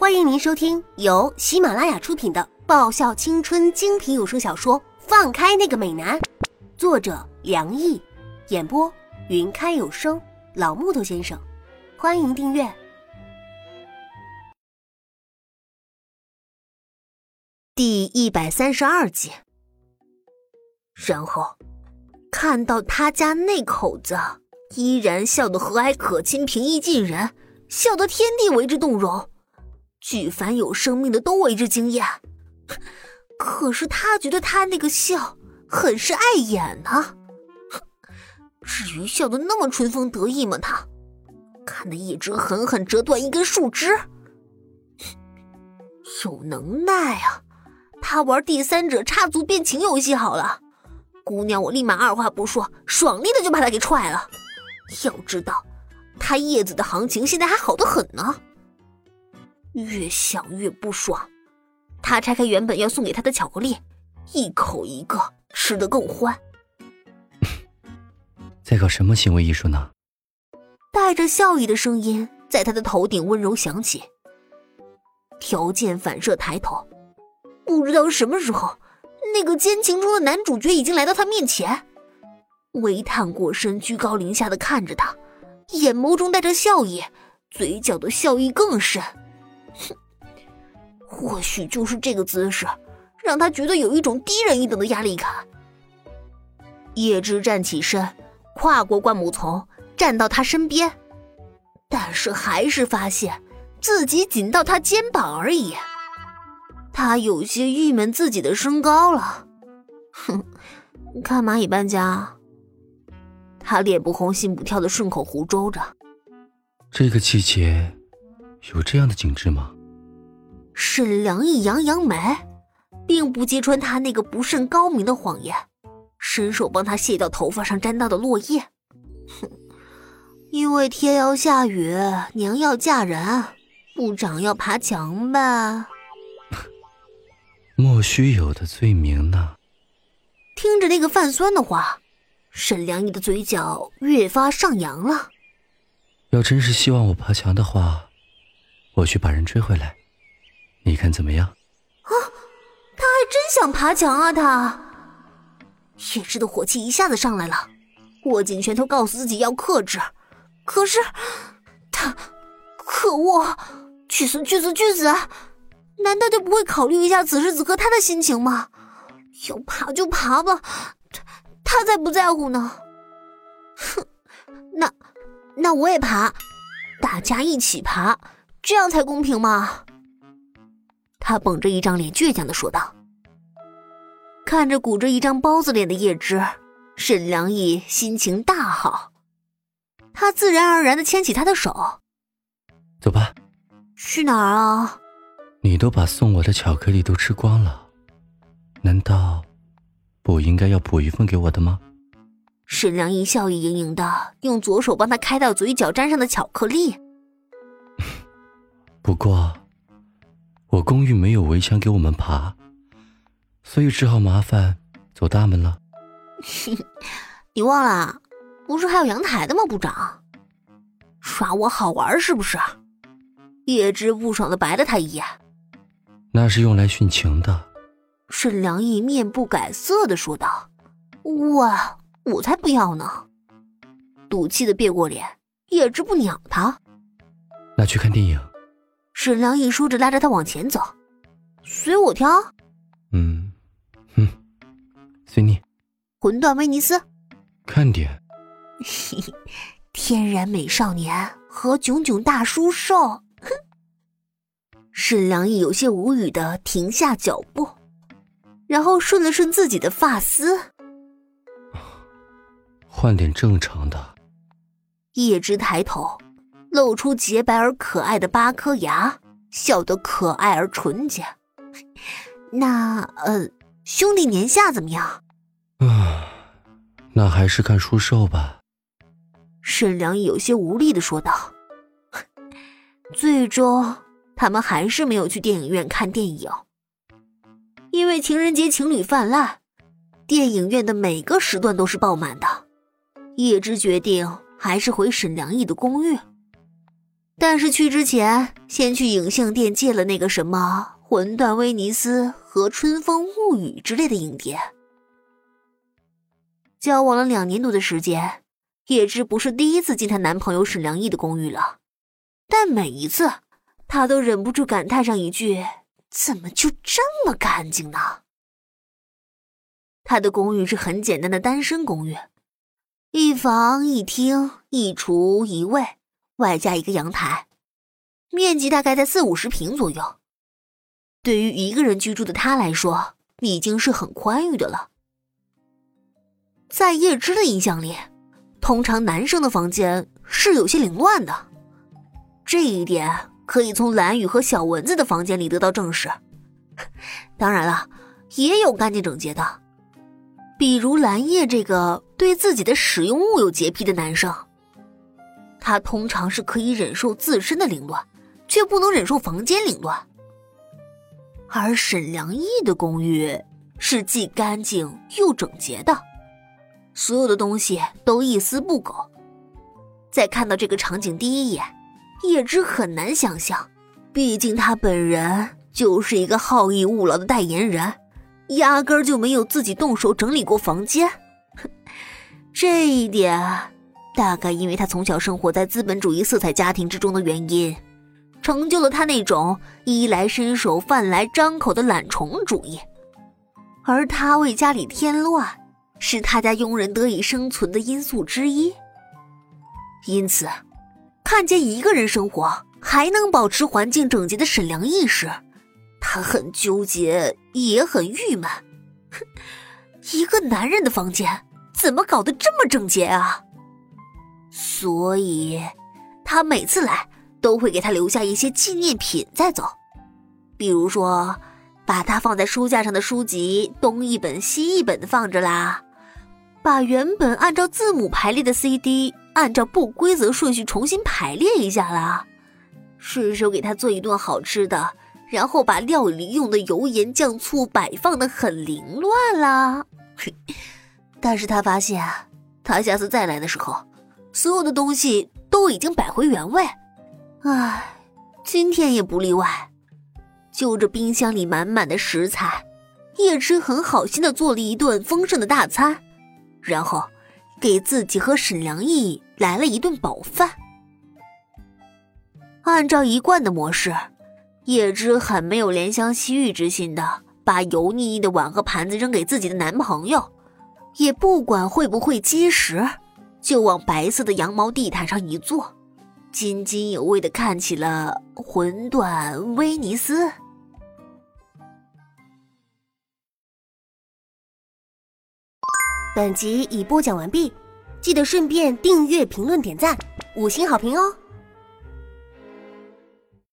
欢迎您收听由喜马拉雅出品的爆笑青春精品有声小说《放开那个美男》，作者梁毅，演播云开有声老木头先生。欢迎订阅第一百三十二集。然后看到他家那口子依然笑得和蔼可亲、平易近人，笑得天地为之动容。举凡有生命的都为之惊艳，可是他觉得他那个笑很是碍眼呢。至于笑得那么春风得意吗？他看那一只狠狠折断一根树枝，有能耐啊！他玩第三者插足变情游戏好了，姑娘，我立马二话不说，爽利的就把他给踹了。要知道，他叶子的行情现在还好的很呢。越想越不爽，他拆开原本要送给他的巧克力，一口一个吃得更欢。在搞什么行为艺术呢？带着笑意的声音在他的头顶温柔响起。条件反射抬头，不知道什么时候，那个奸情中的男主角已经来到他面前，微探过身，居高临下的看着他，眼眸中带着笑意，嘴角的笑意更甚。或许就是这个姿势，让他觉得有一种低人一等的压力感。叶芝站起身，跨过灌木丛，站到他身边，但是还是发现自己仅到他肩膀而已。他有些郁闷自己的身高了。哼，看蚂蚁搬家。他脸不红心不跳的顺口胡诌着。这个季节。有这样的景致吗？沈良义扬扬眉，并不揭穿他那个不甚高明的谎言，伸手帮他卸掉头发上沾到的落叶。哼，因为天要下雨，娘要嫁人，部长要爬墙吧？莫须有的罪名呢？听着那个泛酸的话，沈良义的嘴角越发上扬了。要真是希望我爬墙的话。我去把人追回来，你看怎么样？啊，他还真想爬墙啊！他叶芝的火气一下子上来了，握紧拳头，告诉自己要克制。可是他，可恶！去死！去死！去死！难道就不会考虑一下此时此刻他的心情吗？要爬就爬吧，他他才不在乎呢。哼，那那我也爬，大家一起爬。这样才公平嘛？他绷着一张脸，倔强的说道。看着鼓着一张包子脸的叶芝，沈良义心情大好，他自然而然的牵起他的手，走吧。去哪儿啊？你都把送我的巧克力都吃光了，难道不应该要补一份给我的吗？沈良义笑意盈盈的，用左手帮他开到嘴角沾上的巧克力。不过，我公寓没有围墙给我们爬，所以只好麻烦走大门了。你忘了，不是还有阳台的吗？部长，耍我好玩是不是？叶芝不爽的白了他一眼。那是用来殉情的。沈良义面不改色的说道：“我我才不要呢！”赌气的别过脸，叶芝不鸟他。那去看电影。沈良义说着，拉着他往前走，随我挑。嗯，哼，随你。魂断威尼斯，看点。天然美少年和炯炯大叔兽。哼。沈良义有些无语的停下脚步，然后顺了顺自己的发丝，换点正常的。叶芝抬头。露出洁白而可爱的八颗牙，笑得可爱而纯洁。那呃，兄弟年下怎么样？啊，那还是看书寿吧。沈良有些无力的说道。最终，他们还是没有去电影院看电影，因为情人节情侣泛滥，电影院的每个时段都是爆满的。叶芝决定还是回沈良义的公寓。但是去之前，先去影像店借了那个什么《魂断威尼斯》和《春风物语》之类的影碟。交往了两年多的时间，叶芝不是第一次进她男朋友沈良义的公寓了，但每一次，她都忍不住感叹上一句：“怎么就这么干净呢？”他的公寓是很简单的单身公寓，一房一厅一厨一卫。外加一个阳台，面积大概在四五十平左右。对于一个人居住的他来说，已经是很宽裕的了。在叶芝的印象里，通常男生的房间是有些凌乱的，这一点可以从蓝雨和小蚊子的房间里得到证实。当然了，也有干净整洁的，比如蓝叶这个对自己的使用物有洁癖的男生。他通常是可以忍受自身的凌乱，却不能忍受房间凌乱。而沈良义的公寓是既干净又整洁的，所有的东西都一丝不苟。在看到这个场景第一眼，叶芝很难想象，毕竟他本人就是一个好逸恶劳的代言人，压根儿就没有自己动手整理过房间。这一点。大概因为他从小生活在资本主义色彩家庭之中的原因，成就了他那种衣来伸手、饭来张口的懒虫主义。而他为家里添乱，是他家佣人得以生存的因素之一。因此，看见一个人生活还能保持环境整洁的沈良义时，他很纠结，也很郁闷。哼，一个男人的房间怎么搞得这么整洁啊？所以，他每次来都会给他留下一些纪念品再走，比如说，把他放在书架上的书籍东一本西一本的放着啦，把原本按照字母排列的 CD 按照不规则顺序重新排列一下啦，顺手给他做一顿好吃的，然后把料理用的油盐酱醋摆放的很凌乱啦。但是他发现，他下次再来的时候。所有的东西都已经摆回原位，唉，今天也不例外。就着冰箱里满满的食材，叶芝很好心的做了一顿丰盛的大餐，然后给自己和沈良义来了一顿饱饭。按照一贯的模式，叶芝很没有怜香惜玉之心的把油腻腻的碗和盘子扔给自己的男朋友，也不管会不会积食。就往白色的羊毛地毯上一坐，津津有味的看起了《魂断威尼斯》。本集已播讲完毕，记得顺便订阅、评论、点赞、五星好评哦！